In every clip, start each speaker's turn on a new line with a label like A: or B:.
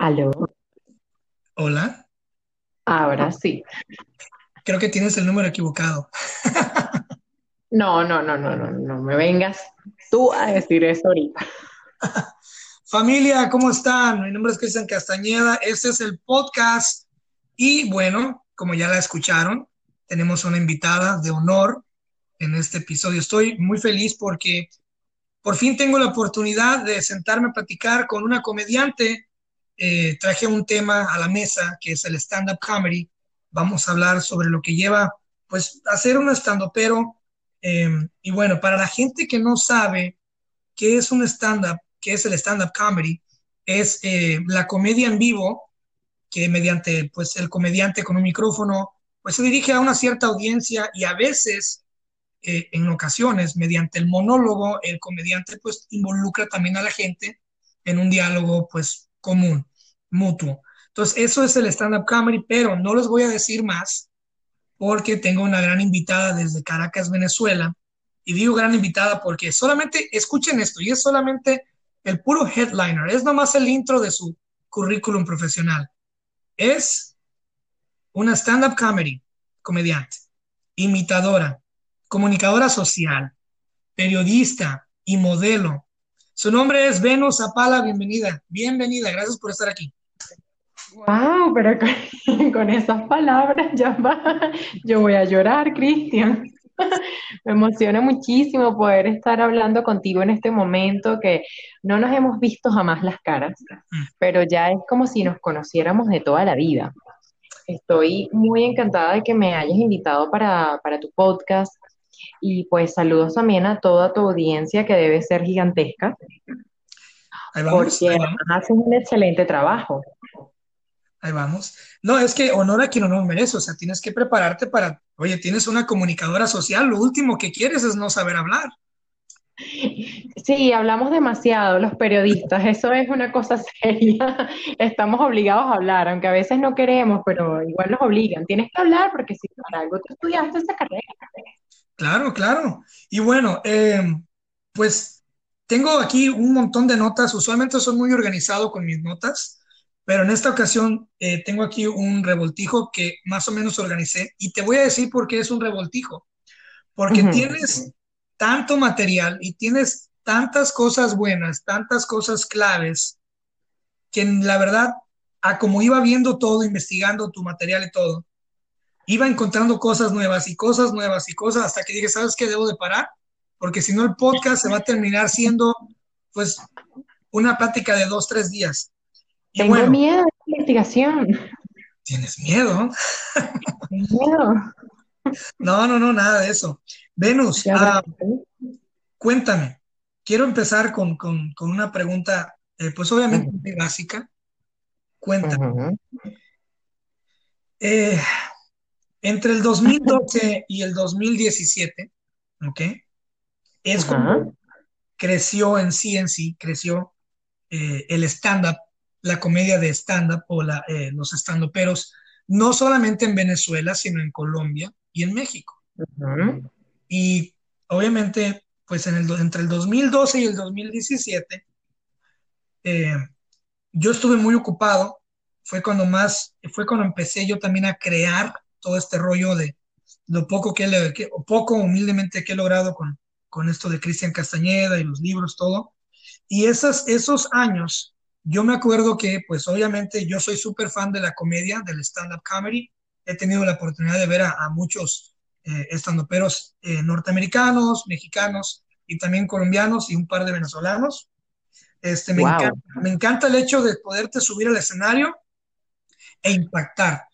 A: Aló.
B: Hola.
A: Ahora sí.
B: Creo que tienes el número equivocado.
A: No, no, no, no, no, no me vengas tú a decir eso ahorita.
B: Familia, ¿cómo están? Mi nombre es Cristian Castañeda. Este es el podcast. Y bueno, como ya la escucharon, tenemos una invitada de honor en este episodio. Estoy muy feliz porque por fin tengo la oportunidad de sentarme a platicar con una comediante. Eh, traje un tema a la mesa que es el stand-up comedy. Vamos a hablar sobre lo que lleva, pues, hacer un stand-up, em, y bueno, para la gente que no sabe qué es un stand-up, qué es el stand-up comedy, es eh, la comedia en vivo que mediante, pues, el comediante con un micrófono, pues se dirige a una cierta audiencia y a veces eh, en ocasiones, mediante el monólogo, el comediante pues involucra también a la gente en un diálogo pues común, mutuo. Entonces, eso es el stand-up comedy, pero no les voy a decir más porque tengo una gran invitada desde Caracas, Venezuela. Y digo gran invitada porque solamente, escuchen esto, y es solamente el puro headliner, es nomás el intro de su currículum profesional. Es una stand-up comedy, comediante, imitadora, comunicadora social, periodista y modelo. Su nombre es Venus Zapala, bienvenida, bienvenida, gracias por estar aquí.
A: Wow, pero con, esas palabras ya va, yo voy a llorar, Cristian. Me emociona muchísimo poder estar hablando contigo en este momento que no nos hemos visto jamás las caras, mm. pero ya es como si nos conociéramos de toda la vida. Estoy muy encantada de que me hayas invitado para, para tu podcast. Y pues saludos también a toda tu audiencia que debe ser gigantesca.
B: Vamos,
A: porque haces un excelente trabajo.
B: Ahí vamos. No, es que honor a quien honor merece, o sea, tienes que prepararte para, oye, tienes una comunicadora social, lo último que quieres es no saber hablar.
A: Sí, hablamos demasiado los periodistas, eso es una cosa seria. Estamos obligados a hablar, aunque a veces no queremos, pero igual nos obligan. Tienes que hablar porque si para algo tú estudiaste esa carrera.
B: Claro, claro. Y bueno, eh, pues tengo aquí un montón de notas. Usualmente soy muy organizado con mis notas, pero en esta ocasión eh, tengo aquí un revoltijo que más o menos organicé. Y te voy a decir por qué es un revoltijo. Porque tienes tanto material y tienes tantas cosas buenas, tantas cosas claves, que la verdad, a como iba viendo todo, investigando tu material y todo, iba encontrando cosas nuevas y cosas nuevas y cosas hasta que dije, ¿sabes qué? Debo de parar, porque si no el podcast se va a terminar siendo, pues, una plática de dos, tres días.
A: Tengo miedo de la investigación.
B: ¿Tienes miedo?
A: miedo.
B: No, no, no, nada de eso. Venus, ah, cuéntame. Quiero empezar con, una pregunta, eh, pues obviamente muy básica. Cuéntame. Entre el 2012 y el 2017, ¿ok? Es como creció en sí, en sí, creció eh, el stand-up, la comedia de stand-up o la, eh, los stand-uperos, no solamente en Venezuela, sino en Colombia y en México. Y obviamente, pues en el, entre el 2012 y el 2017, eh, yo estuve muy ocupado, fue cuando más, fue cuando empecé yo también a crear todo este rollo de lo poco que, le, poco humildemente que he logrado con, con esto de Cristian Castañeda y los libros, todo. Y esas, esos años, yo me acuerdo que, pues obviamente yo soy súper fan de la comedia, del stand-up comedy. He tenido la oportunidad de ver a, muchos eh, stand-uperos eh, norteamericanos, mexicanos y también colombianos y un par de venezolanos. Este, me, encanta, me encanta el hecho de poderte subir al escenario e impactar.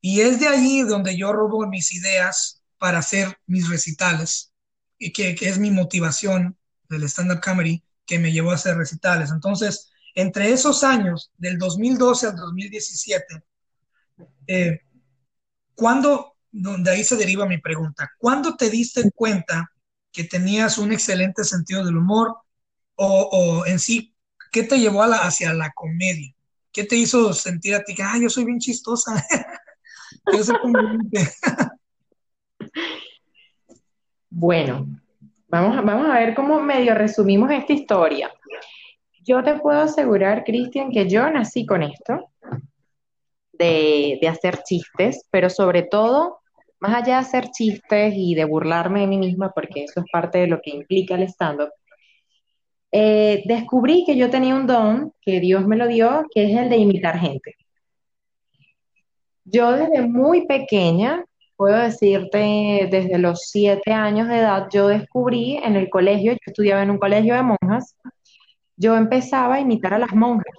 B: Y es de allí donde yo robo mis ideas para hacer mis recitales, y que, es mi motivación del stand-up comedy que me llevó a hacer recitales. Entonces, entre esos años, del 2012 al 2017, eh, ¿cuándo, donde ahí se deriva mi pregunta, ¿cuándo te diste cuenta que tenías un excelente sentido del humor o, en sí, qué te llevó a la, hacia la comedia? ¿Qué te hizo sentir a ti que, ah, yo soy bien chistosa?
A: bueno, vamos, vamos a ver cómo medio resumimos esta historia. Yo te puedo asegurar, Cristian, que yo nací con esto, de, de, hacer chistes, pero sobre todo, más allá de hacer chistes y de burlarme de mí misma, porque eso es parte de lo que implica el stand-up, eh, descubrí que yo tenía un don que Dios me lo dio, que es el de imitar gente. Yo desde muy pequeña, puedo decirte, desde los siete años de edad, yo descubrí en el colegio, yo estudiaba en un colegio de monjas, yo empezaba a imitar a las monjas.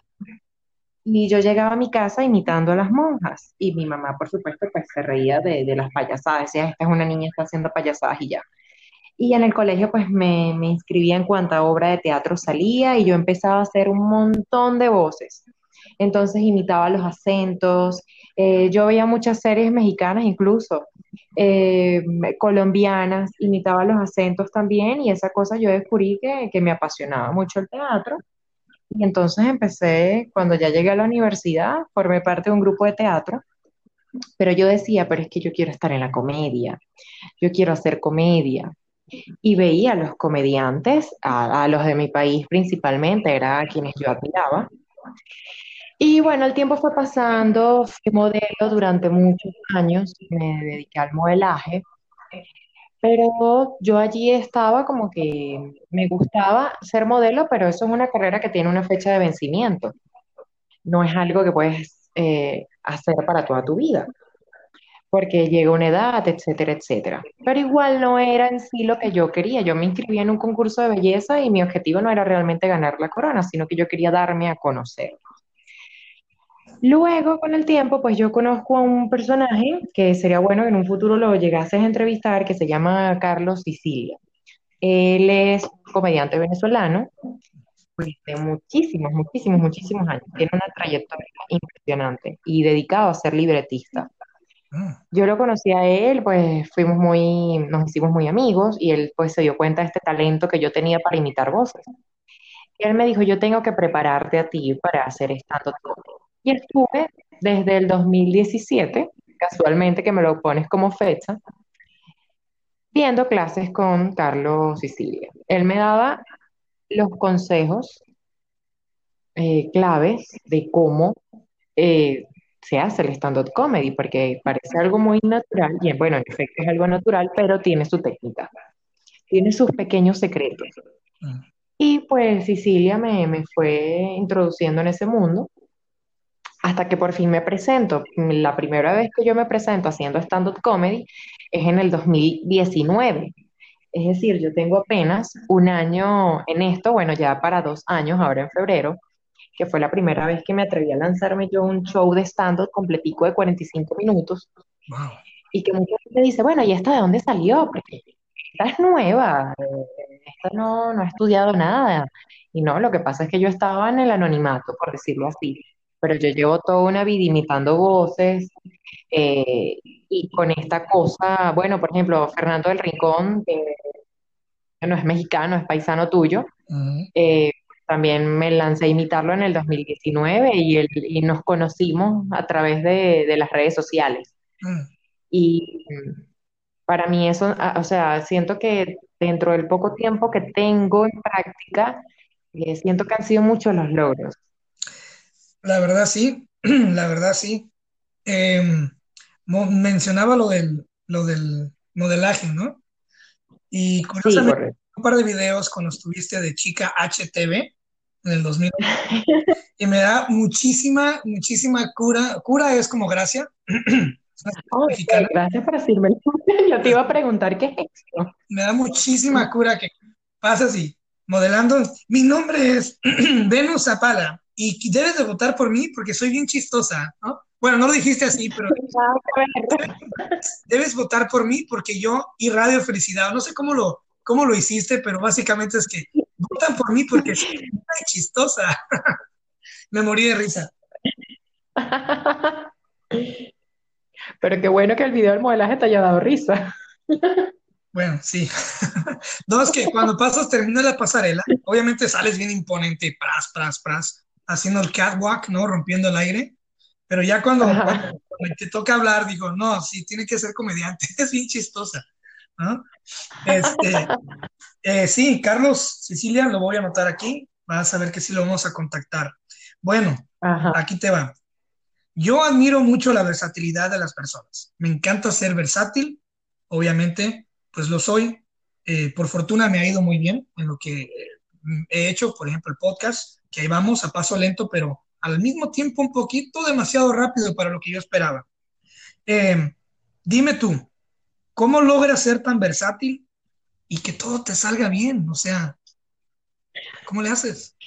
A: Y yo llegaba a mi casa imitando a las monjas. Y mi mamá, por supuesto, pues se reía de, las payasadas. Decía, esta es una niña, está haciendo payasadas y ya. Y en el colegio pues me, me inscribía en cuanta obra de teatro salía y yo empezaba a hacer un montón de voces. Entonces imitaba los acentos, eh, yo veía muchas series mexicanas incluso, eh, colombianas, imitaba los acentos también y esa cosa yo descubrí que, que me apasionaba mucho el teatro. Y entonces empecé, cuando ya llegué a la universidad, formé parte de un grupo de teatro, pero yo decía, pero es que yo quiero estar en la comedia, yo quiero hacer comedia, y veía a los comediantes, a, los de mi país principalmente, era a quienes yo admiraba. Y bueno, el tiempo fue pasando, fui modelo durante muchos años, me dediqué al modelaje, pero yo allí estaba como que me gustaba ser modelo, pero eso es una carrera que tiene una fecha de vencimiento. No es algo que puedes eh, hacer para toda tu vida porque llega una edad, etcétera, etcétera. Pero igual no era en sí lo que yo quería. Yo me inscribí en un concurso de belleza y mi objetivo no era realmente ganar la corona, sino que yo quería darme a conocer. Luego, con el tiempo, pues yo conozco a un personaje que sería bueno que en un futuro lo llegases a entrevistar, que se llama Carlos Sicilia. Él es un comediante venezolano pues, de muchísimos, muchísimos, muchísimos años. Tiene una trayectoria impresionante y dedicado a ser libretista. Yo lo conocí a él, pues fuimos muy, nos hicimos muy amigos y él pues se dio cuenta de este talento que yo tenía para imitar voces. Y él me dijo, yo tengo que prepararte a ti para hacer stand Y estuve desde el 2017, casualmente que me lo pones como fecha, viendo clases con Carlos Sicilia. Él me daba los consejos eh, claves de cómo eh, se hace el stand-up comedy, porque parece algo muy natural, y bueno, en efecto es algo natural, pero tiene su técnica, tiene sus pequeños secretos. Mm. Y pues Sicilia me, me fue introduciendo en ese mundo hasta que por fin me presento. La primera vez que yo me presento haciendo stand-up comedy es en el 2019. Es decir, yo tengo apenas un año en esto, bueno, ya para dos años, ahora en febrero, que fue la primera vez que me atreví a lanzarme yo un show de stand-up completico de 45 minutos. Y que mucha gente dice, bueno, ¿y esta de dónde salió? Porque esta es nueva, esta no, no ha estudiado nada. Y no, lo que pasa es que yo estaba en el anonimato, por decirlo así. Pero yo llevo toda una vida imitando voces eh, y con esta cosa, bueno, por ejemplo, Fernando del Rincón, que no es mexicano, es paisano tuyo, también me lancé a imitarlo en el 2019 y, y nos conocimos a través de, las redes sociales. Mm. Y para mí eso, o sea, siento que dentro del poco tiempo que tengo en práctica, eh, siento que han sido muchos los logros.
B: La verdad sí, la verdad sí. Em, mencionaba lo del, lo del modelaje, ¿no? Y curiosamente, un par de videos cuando estuviste de chica HTV, en el 2000. y me da muchísima, muchísima cura. Cura es como gracia.
A: gracias por decirme. Yo te iba a preguntar qué es esto.
B: Me da muchísima cura que pasa así, modelando. Mi nombre es Venus Zapala y debes de votar por mí porque soy bien chistosa, ¿no? Bueno, no lo dijiste así, pero debes votar por mí porque yo irradio felicidad. No sé cómo lo, cómo lo hiciste, pero básicamente es que votan por mí porque soy chistosa. Me morí de risa.
A: Pero qué bueno que el video del modelaje te haya dado risa.
B: Bueno, sí. no, es que cuando pasas, termina la pasarela, obviamente sales bien imponente, pras, pras, pras, haciendo el catwalk, ¿no? Rompiendo el aire. Pero ya cuando, cuando, te toca hablar, digo, no, sí, tiene que ser comediante, es bien chistosa. ¿no? Este, eh, sí, Carlos, Cecilia, lo voy a anotar aquí, vas a ver que sí lo vamos a contactar. Bueno,
A: Ajá.
B: aquí te va. Yo admiro mucho la versatilidad de las personas. Me encanta ser versátil, obviamente, pues lo soy. Eh, por fortuna me ha ido muy bien en lo que eh, he hecho, por ejemplo, el podcast, que ahí vamos a paso lento, pero al mismo tiempo un poquito demasiado rápido para lo que yo esperaba. Eh, dime tú, ¿cómo logras ser tan versátil y que todo te salga bien? O sea, ¿cómo le haces?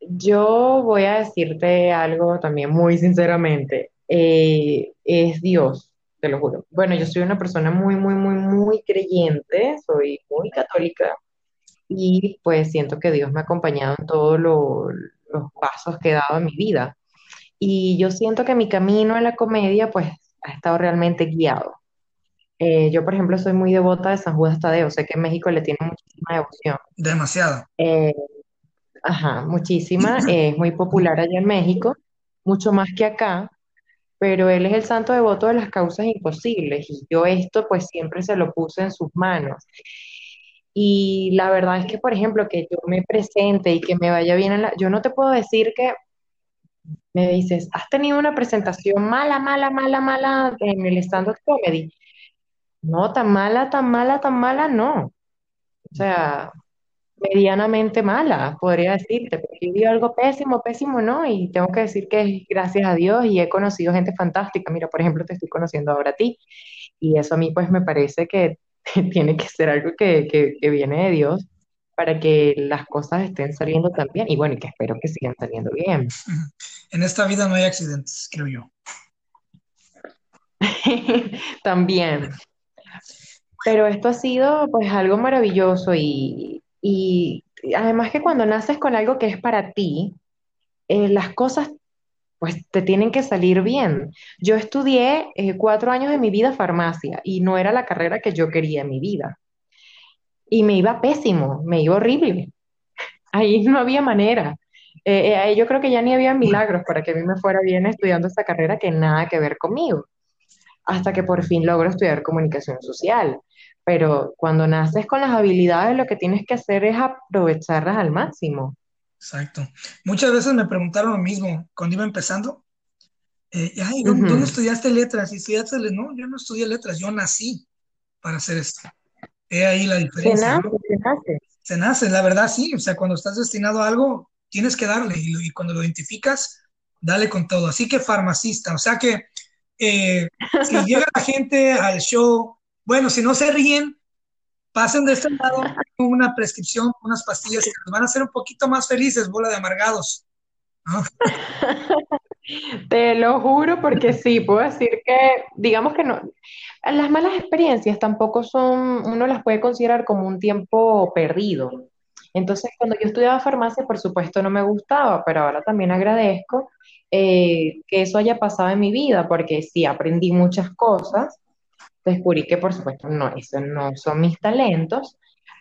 A: Yo voy a decirte algo también muy sinceramente. Eh, es Dios, te lo juro. Bueno, yo soy una persona muy, muy, muy, muy creyente, soy muy católica y pues siento que Dios me ha acompañado en todos lo- los pasos que he dado en mi vida. Y yo siento que mi camino en la comedia pues ha estado realmente guiado. Eh, yo, por ejemplo, soy muy devota de San Judas Tadeo, sé que en México le tiene muchísima devoción.
B: Demasiado.
A: Eh, Ajá, muchísima. eh, Es muy popular allá en México, mucho más que acá, pero él es el santo devoto de las causas imposibles y yo esto pues siempre se lo puse en sus manos. Y la verdad es que, por ejemplo, que yo me presente y que me vaya bien en la... Yo no te puedo decir que me dices, has tenido una presentación mala, mala, mala, mala en el stand-up comedy. No, tan mala, tan mala, tan mala, no. O sea, medianamente mala, podría decirte, porque yo algo pésimo, pésimo, ¿no? Y tengo que decir que es gracias a Dios y he conocido gente fantástica. Mira, por ejemplo, te estoy conociendo ahora a ti y eso a mí pues me parece que tiene que ser algo que, que, que viene de Dios para que las cosas estén saliendo tan bien y bueno, y que espero que sigan saliendo bien.
B: En esta vida no hay accidentes, creo yo.
A: También. Pero esto ha sido pues algo maravilloso y, y además que cuando naces con algo que es para ti, eh, las cosas pues te tienen que salir bien. Yo estudié eh, cuatro años de mi vida farmacia y no era la carrera que yo quería en mi vida. Y me iba pésimo, me iba horrible. Ahí no había manera. Eh, eh, yo creo que ya ni había milagros para que a mí me fuera bien estudiando esta carrera que nada que ver conmigo hasta que por fin logro estudiar comunicación social. Pero cuando naces con las habilidades, lo que tienes que hacer es aprovecharlas al máximo.
B: Exacto. Muchas veces me preguntaron lo mismo cuando iba empezando. Eh, ay, ¿dónde, dónde
A: Ujú.
B: estudiaste letras? Y estudiaste, no, yo no estudié letras, yo nací para hacer esto. He ahí la
A: Se
B: diferencia,
A: nace,
B: ¿no?
A: se nace.
B: Se nace, la verdad sí, o sea, cuando estás destinado a algo, tienes que darle y cuando lo identificas, dale con todo. Así que farmacista, o sea que eh, si llega la gente al show, bueno, si no se ríen, pasen de este lado, una prescripción, unas pastillas que van a hacer un poquito más felices, bola de amargados.
A: Te lo juro porque sí, puedo decir que, digamos que no, las malas experiencias tampoco son, uno las puede considerar como un tiempo perdido. Entonces, cuando yo estudiaba farmacia, por supuesto no me gustaba, pero ahora también agradezco eh, que eso haya pasado en mi vida, porque sí aprendí muchas cosas, descubrí que por supuesto no, esos no son mis talentos,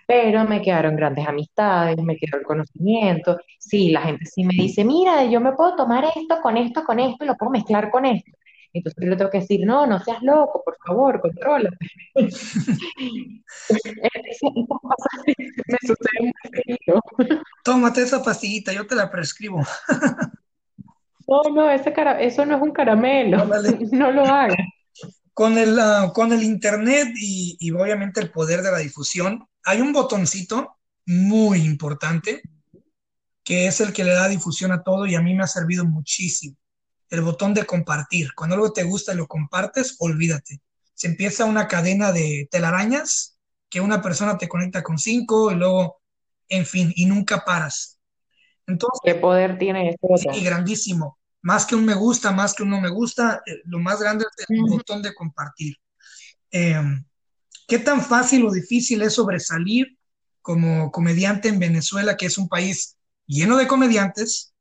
A: pero me quedaron grandes amistades, me quedó el conocimiento. Sí, la gente sí me dice, mira, yo me puedo tomar esto con esto, con esto, y lo puedo mezclar con esto. Entonces yo le tengo que decir, no, no seas loco, por favor, controla. Me suceden muy.
B: Tómate esa pastillita, yo te la prescribo.
A: No, no, ese cara- eso no es un caramelo,
B: Ándale.
A: no lo hagas.
B: Con el, ah, con el internet y, y obviamente el poder de la difusión, hay un botoncito muy importante que es el que le da difusión a todo y a mí me ha servido muchísimo. El botón de compartir. Cuando algo te gusta y lo compartes, olvídate. Se empieza una cadena de telarañas que una persona te conecta con cinco y luego, en fin, y nunca paras. Entonces,
A: ¿Qué poder tiene ese
B: sí, grandísimo. Más que un me gusta, más que un no me gusta, eh, lo más grande es el botón de compartir. Eh, ¿qué tan fácil o difícil es sobresalir como comediante en Venezuela, que es un país lleno de comediantes,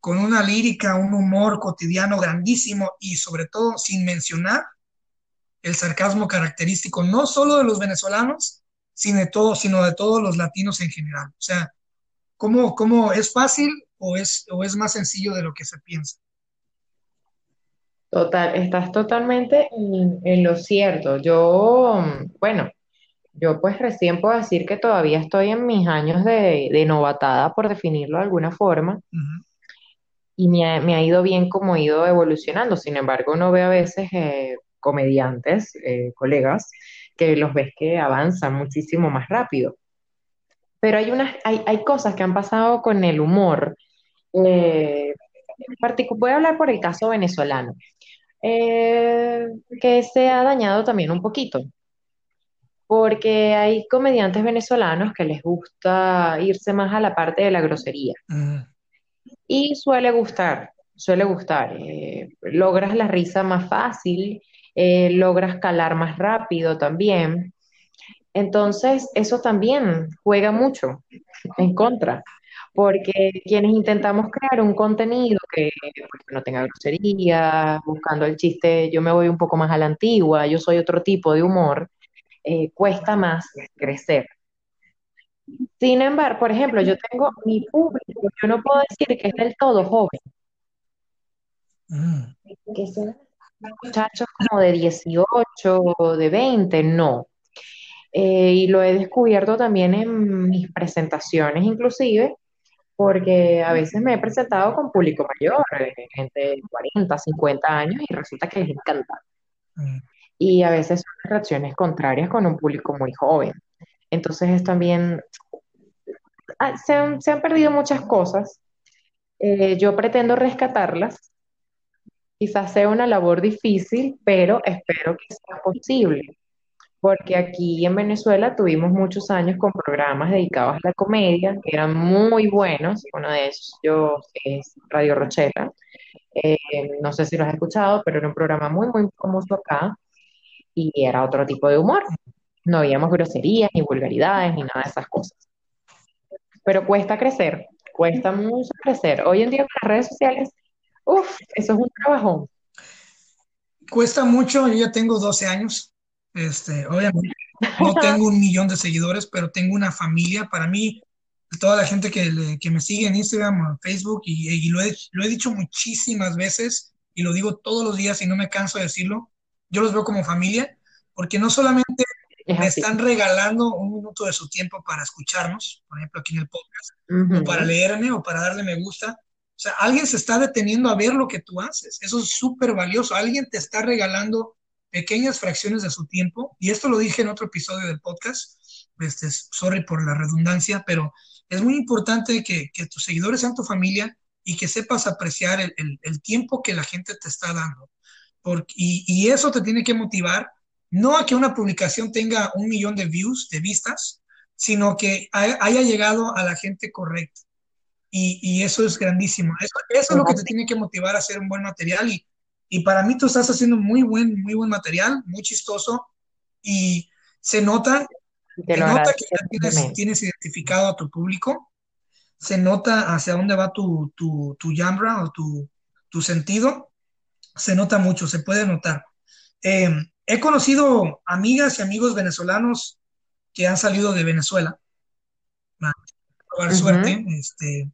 B: con una lírica, un humor cotidiano grandísimo y sobre todo sin mencionar el sarcasmo característico no solo de los venezolanos, sino de, todo, sino de todos los latinos en general. O sea, ¿cómo, cómo es fácil o es, o es más sencillo de lo que se piensa?
A: Total, estás totalmente en, en lo cierto. Yo, bueno, yo pues recién puedo decir que todavía estoy en mis años de, de novatada, por definirlo de alguna forma, y me ha, me ha ido bien como he ido evolucionando. Sin embargo, uno ve a veces eh, comediantes, eh, colegas, que los ves que avanzan muchísimo más rápido. Pero hay unas, hay, hay cosas que han pasado con el humor. Eh, voy a hablar por el caso venezolano, eh, que se ha dañado también un poquito. porque hay comediantes venezolanos que les gusta irse más a la parte de la grosería y suele gustar, suele gustar. eh, logras la risa más fácil, eh, logras calar más rápido también. Entonces, eso también juega mucho en contra, porque quienes intentamos crear un contenido que, pues, no tenga grosería, buscando el chiste, yo me voy un poco más a la antigua, yo soy otro tipo de humor eh, cuesta más crecer. Sin embargo, por ejemplo, yo tengo mi público, yo no puedo decir que es del todo joven,
B: ujú.
A: que son muchachos como de 18 o de 20, no. Eh, y lo he descubierto también en mis presentaciones, inclusive, porque a veces me he presentado con público mayor, eh, gente de 40, 50 años, y resulta que les encanta.
B: Mm.
A: Y a veces son reacciones contrarias con un público muy joven. Entonces es también ah, se han, se han perdido muchas cosas. Eh, yo pretendo rescatarlas. Quizás sea una labor difícil, pero espero que sea posible. Porque aquí en Venezuela tuvimos muchos años con programas dedicados a la comedia, que eran muy buenos. Uno de ellos es Radio Rochela. Eh, no sé si lo has escuchado, pero era un programa muy, muy famoso acá y era otro tipo de humor. No habíamos groserías, ni vulgaridades, ni nada de esas cosas. pero cuesta crecer, cuesta mucho crecer. Hoy en día con las redes sociales, uff, eso es un trabajón.
B: Cuesta mucho, yo ya tengo 12 años. Este, obviamente no tengo un millón de seguidores, pero tengo una familia. Para mí, toda la gente que, le- que me sigue en Instagram o en Facebook, y, y lo he, lo he dicho muchísimas veces y lo digo todos los días y no me canso de decirlo, yo los veo como familia, porque no solamente
A: Es
B: me
A: así.
B: están regalando un minuto de su tiempo para escucharnos, por ejemplo, aquí en el podcast, o para leerme o para darle me gusta. O sea, alguien se está deteniendo a ver lo que tú haces. Eso es súper valioso. Alguien te está regalando pequeñas fracciones de su tiempo. Y esto lo dije en otro episodio del podcast. Este, sorry por la redundancia, pero es muy importante que, tus seguidores sean tu familia y que sepas apreciar el, tiempo que la gente te está dando. Porque, y, eso te tiene que motivar, no a que una publicación tenga un millón de views, de vistas, sino que haya llegado a la gente correcta. Y, eso es grandísimo. Eso, es lo que te tiene que motivar a hacer un buen material. Y para mí tú estás haciendo muy buen, muy buen material, muy chistoso. Y se nota, se nota que tienes, tienes identificado a tu público, se nota hacia dónde va tu, tu, tu genre o tu, tu sentido, se nota mucho, se puede notar. Eh, he conocido amigas y amigos venezolanos que han salido de Venezuela
A: Ujú,
B: suerte, este,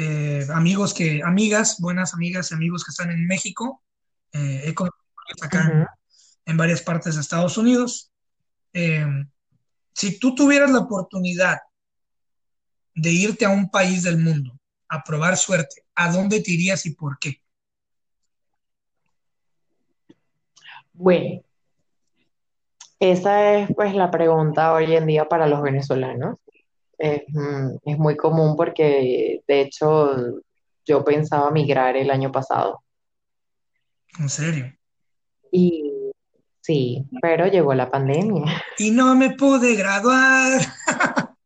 B: eh, amigos que, amigas, buenas amigas y amigos que están en México, eh, he conocido acá en varias partes de Estados Unidos. Eh, si tú tuvieras la oportunidad de irte a un país del mundo a probar suerte, ¿a dónde te irías y por qué?
A: Bueno, esa es pues la pregunta hoy en día para los venezolanos. Es, mm, es muy común porque de hecho yo pensaba migrar el año pasado
B: En serio.
A: y sí, pero llegó la pandemia.
B: Y no me pude graduar.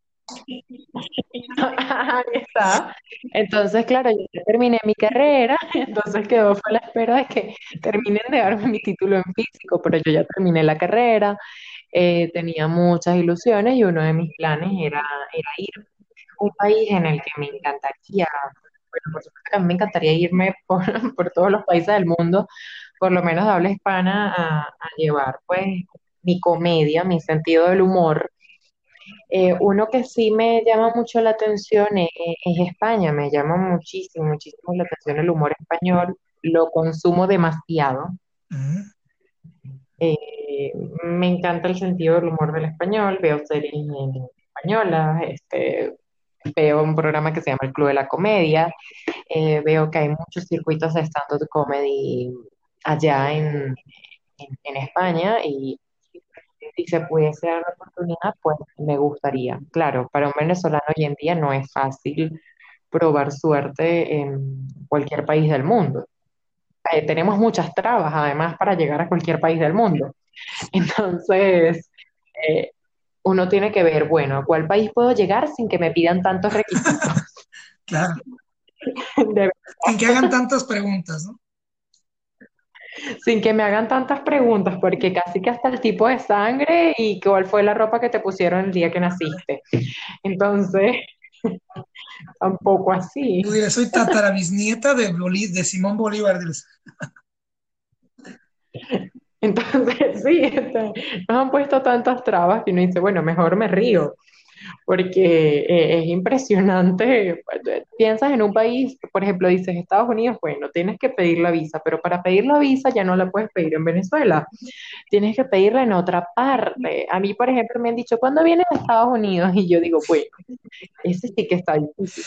A: Ahí está. Entonces, claro, yo ya terminé mi carrera, entonces quedó fue a la espera de que terminen de darme mi título en físico, pero yo ya terminé la carrera, eh, tenía muchas ilusiones y uno de mis planes era, era ir a un país en el que me encantaría. bueno, por supuesto que a mí me encantaría irme por, por todos los países del mundo, por lo menos de habla hispana, a, llevar pues mi comedia, mi sentido del humor. Eh, uno que sí me llama mucho la atención es, es España, me llama muchísimo, muchísimo la atención el humor español, lo consumo demasiado.
B: Ujú.
A: Eh, me encanta el sentido del humor del español, veo series españolas, este, veo un programa que se llama El Club de la Comedia, eh, veo que hay muchos circuitos de stand-up comedy allá en- en España y si se pudiese dar la oportunidad, pues me gustaría. Claro, para un venezolano hoy en día no es fácil probar suerte en cualquier país del mundo. Eh, tenemos muchas trabas, además, para llegar a cualquier país del mundo. Entonces, eh, uno tiene que ver, bueno, ¿a cuál país puedo llegar sin que me pidan tantos requisitos?
B: Claro. Sin que hagan tantas preguntas, ¿no?
A: sin que me hagan tantas preguntas, porque casi que hasta el tipo de sangre y cuál fue la ropa que te pusieron el día que naciste. Entonces, tampoco así.
B: Dirás, soy tatarabisnieta de, Bolí- de Simón Bolívar.
A: Entonces, sí, este, nos han puesto tantas trabas que uno dice, bueno, mejor me río, porque eh, es impresionante. Piensas en un país, por ejemplo, dices Estados Unidos, bueno, tienes que pedir la visa, pero para pedir la visa ya no la puedes pedir en Venezuela, tienes que pedirla en otra parte. A mí, por ejemplo, me han dicho, ¿cuándo vienes a Estados Unidos? Y yo digo, bueno, ese sí que está difícil.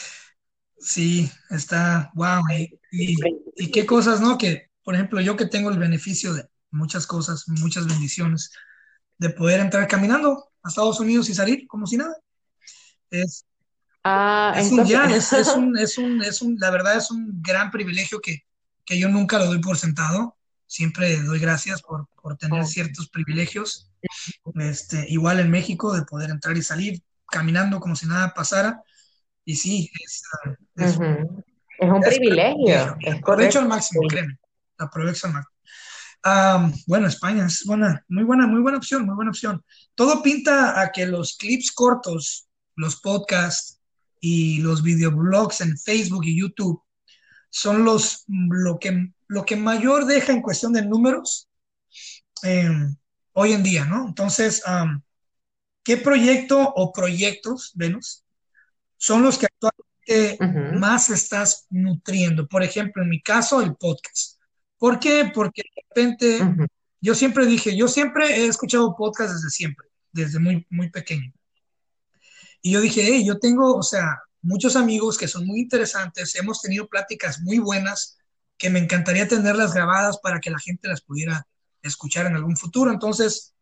B: Sí, está, wow. Y, y, y qué cosas, ¿no? Que, por ejemplo, yo que tengo el beneficio de muchas cosas, muchas bendiciones, de poder entrar caminando a Estados Unidos y salir como si nada. Es,
A: Ah,
B: es un
A: entonces,
B: ya, es, es un, es un, es un, la verdad es un gran privilegio que, que yo nunca lo doy por sentado. Siempre doy gracias por, por tener ciertos privilegios. Este, igual en México, de poder entrar y salir caminando como si nada pasara. Y sí, es, ah, es
A: ujú, Es un
B: es
A: privilegio, es
B: aprovecho al máximo, créeme. Aprovecho al máximo. Bueno, España es buena, muy buena, muy buena opción, muy buena opción. Todo pinta a que los clips cortos, los podcasts y los videoblogs en Facebook y YouTube son los lo que, lo que mayor deja en cuestión de números eh, hoy en día, ¿no? Entonces, um, ¿qué proyecto o proyectos, Venus, son los que actualmente más estás nutriendo? Por ejemplo, en mi caso, el podcast. ¿Por qué? Porque de repente yo siempre dije, yo siempre he escuchado podcast desde siempre, desde muy, muy pequeño. Y yo dije, hey, yo tengo, o sea, muchos amigos que son muy interesantes, hemos tenido pláticas muy buenas que me encantaría tenerlas grabadas para que la gente las pudiera escuchar en algún futuro. Entonces,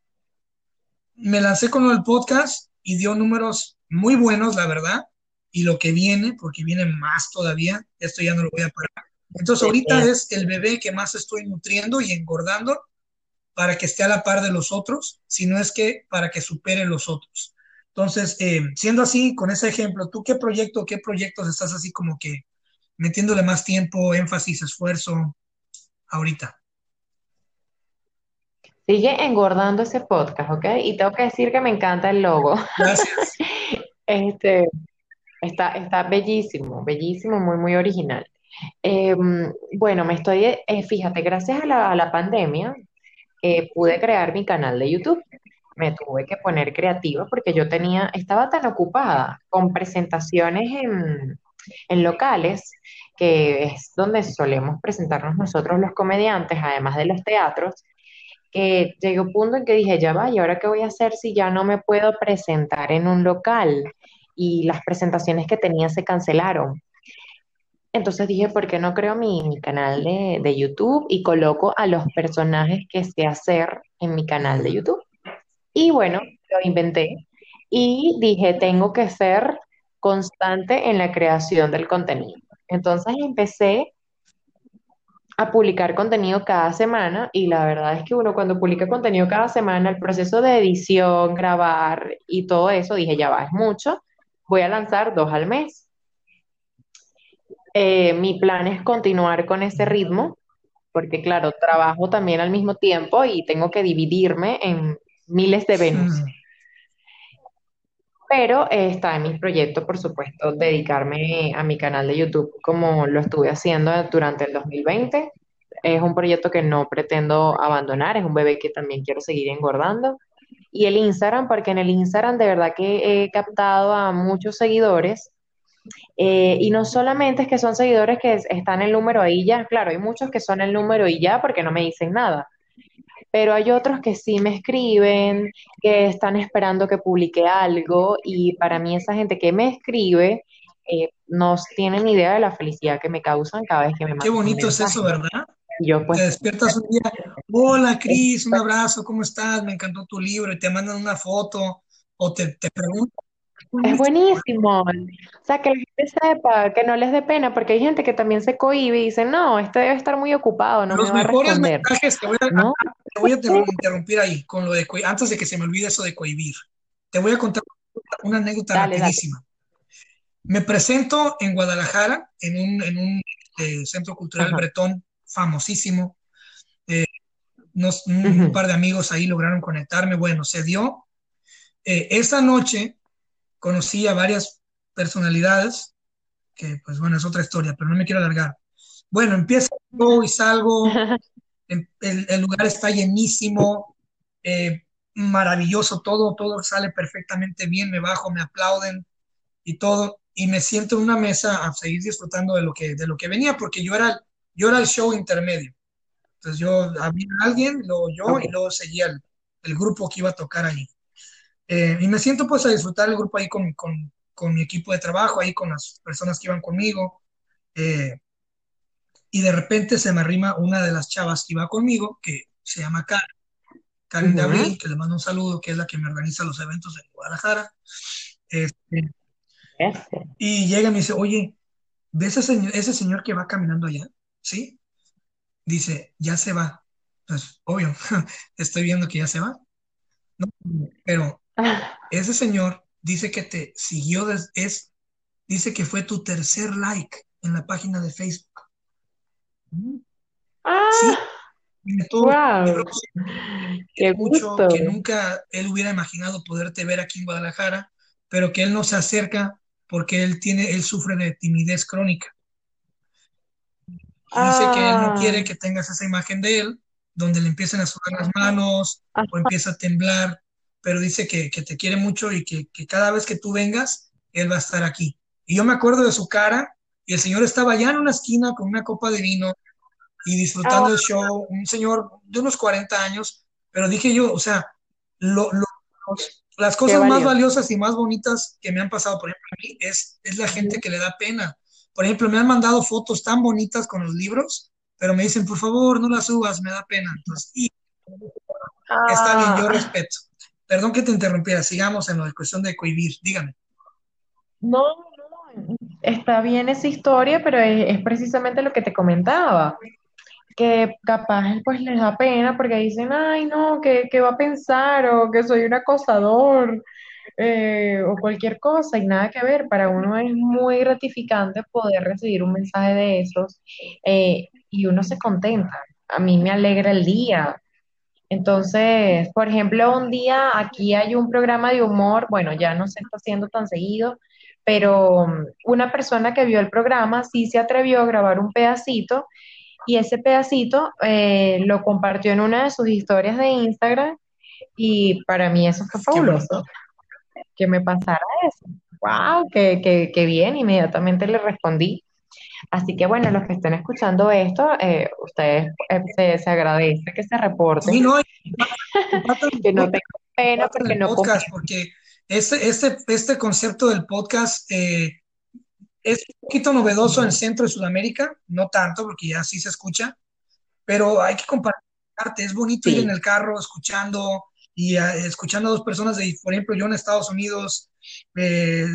B: me lancé con el podcast y dio números muy buenos, la verdad, y lo que viene, porque viene más todavía, esto ya no lo voy a parar. Entonces, ahorita es el bebé que más estoy nutriendo y engordando para que esté a la par de los otros, sino es que para que supere los otros. Entonces, eh, siendo así, con ese ejemplo, ¿tú qué proyecto, qué proyectos estás así como que metiéndole más tiempo, énfasis, esfuerzo ahorita?
A: Sigue engordando ese podcast, ¿ok? Y tengo que decir que me encanta el logo.
B: Gracias.
A: Este, está, está bellísimo, bellísimo, muy, muy original. Eh, bueno, me estoy, eh, fíjate, gracias a la, a la pandemia, eh, pude crear mi canal de YouTube. Me tuve que poner creativa porque yo tenía, estaba tan ocupada con presentaciones en, en locales, que es donde solemos presentarnos nosotros los comediantes, además de los teatros, que llegué a un punto en que dije, ya va, ¿y ahora qué voy a hacer si ya no me puedo presentar en un local? Y las presentaciones que tenía se cancelaron. Entonces dije, ¿por qué no creo mi, mi canal de, de YouTube y coloco a los personajes que sé hacer en mi canal de YouTube? Y bueno, lo inventé y dije, tengo que ser constante en la creación del contenido. Entonces empecé a publicar contenido cada semana y la verdad es que uno cuando publica contenido cada semana, el proceso de edición, grabar y todo eso, dije, ya va, es mucho, voy a lanzar dos al mes. Eh, mi plan es continuar con ese ritmo, porque claro, trabajo también al mismo tiempo y tengo que dividirme en miles de Venus.
B: Mm,
A: Pero eh, está en mi proyecto, por supuesto, dedicarme a mi canal de YouTube como lo estuve haciendo durante el 2020. Es un proyecto que no pretendo abandonar, es un bebé que también quiero seguir engordando. Y el Instagram, porque en el Instagram de verdad que he captado a muchos seguidores. eh, y no solamente es que son seguidores que es- están el número ahí ya, claro, hay muchos que son el número y ya porque no me dicen nada, pero hay otros que sí me escriben, que están esperando que publique algo y para mí esa gente que me escribe eh, no tienen ni idea de la felicidad que me causan cada vez que me
B: Qué
A: mandan un
B: bonito es eso. ¿verdad?
A: Yo pues,
B: Te despiertas un día, hola Cris, un abrazo, ¿cómo estás? Me encantó tu libro y te mandan una foto o te, te preguntan.
A: Es buenísimo. O sea, que la gente sepa, que no les dé pena, porque hay gente que también se cohíbe y dice, no, este debe estar muy ocupado, no me
B: Los
A: va a
B: mejores
A: responder.
B: mensajes, te voy a,
A: ¿No?
B: te voy a inter- interrumpir ahí, con lo de, antes de que se me olvide eso de cohibir. Te voy a contar una anécdota
A: Dale, dale.
B: rapidísima. Me presento en Guadalajara, en un, en un eh, centro cultural
A: Ajá.
B: bretón famosísimo. Eh, nos- un,
A: Ujú.
B: un par de amigos ahí lograron conectarme. Bueno, se dio. Eh, esa noche conocí a varias personalidades, que pues bueno, es otra historia, pero no me quiero alargar. Bueno, empiezo y salgo, el, el- el lugar está llenísimo, eh, maravilloso, todo, todo sale perfectamente bien, me bajo, me aplauden y todo, y me siento en una mesa a seguir disfrutando de lo que, de lo que venía, porque yo era, yo era el show intermedio. Entonces yo había alguien, luego yo,
A: Ok.
B: y luego seguía el, el grupo que iba a tocar ahí. Eh, y me siento pues a disfrutar el grupo ahí con, con, con mi equipo de trabajo, ahí con las personas que iban conmigo. eh, y de repente se me arrima una de las chavas que iba conmigo, que se llama Karen, Karen de
A: Ujú.
B: Abril, que le mando un saludo, que es la que me organiza los eventos en Guadalajara. Este,
A: Ese.
B: y llega y me dice, oye, ¿ves ese señor, ese señor que va caminando allá? ¿Sí? Dice, ya se va. Pues obvio, estoy viendo que ya se va. No, pero ese señor dice que te siguió, es, dice que fue tu tercer like en la página de Facebook. Sí,
A: ah,
B: de todo
A: wow, qué
B: mucho,
A: gusto.
B: que nunca él hubiera imaginado poderte ver aquí en Guadalajara, pero que él no se acerca porque él tiene, él sufre de timidez crónica. Dice que él no
A: Ah,
B: quiere que tengas esa imagen de él, donde le empiecen a sudar las manos
A: ah,
B: o empieza a temblar, pero dice que, que te quiere mucho y que, que cada vez que tú vengas, él va a estar aquí. Y yo me acuerdo de su cara y el señor estaba allá en una esquina con una copa de vino y disfrutando
A: ah,
B: el show, un señor de unos 40 años, pero dije yo, o sea, lo- lo- las cosas más valiosas y más bonitas que me han pasado, por ejemplo, a mí, es, es la gente que le da pena. Por ejemplo, me han mandado fotos tan bonitas con los libros, pero me dicen, por favor, no las subas, me da pena. Entonces, y está bien, yo
A: Ah,
B: respeto. Perdón que te interrumpiera, sigamos en la cuestión de cohibir, dígame.
A: no, no, está bien esa historia, pero es, es precisamente lo que te comentaba, que capaz pues les da pena porque dicen, ay, no, ¿qué, qué va a pensar? O que soy un acosador, eh, o cualquier cosa, y nada que ver. Para uno es muy gratificante poder recibir un mensaje de esos, eh, y uno se contenta. A mí me alegra el día. Entonces, por ejemplo, un día aquí hay un programa de humor, bueno, ya no se está haciendo tan seguido, pero um, una persona que vio el programa sí se atrevió a grabar un pedacito y ese pedacito eh, lo compartió en una de sus historias de Instagram y para mí eso fue fabuloso, que me pasara eso. ¡Wow! ¡Qué, qué, qué bien! Inmediatamente le respondí. Así que bueno, los que estén escuchando esto, eh, ustedes eh, se, se agradece que se
B: Sí,
A: reporten,
B: no,
A: que no tengan pena porque no
B: podcast, porque este, este, este concepto del podcast eh, es un poquito novedoso en Centro y Sudamérica, no tanto, porque ya sí se escucha, pero hay que compartir arte. Es bonito ir en
A: Sí.
B: el carro escuchando y ah, escuchando a dos personas de, por ejemplo, yo en Estados Unidos, eh,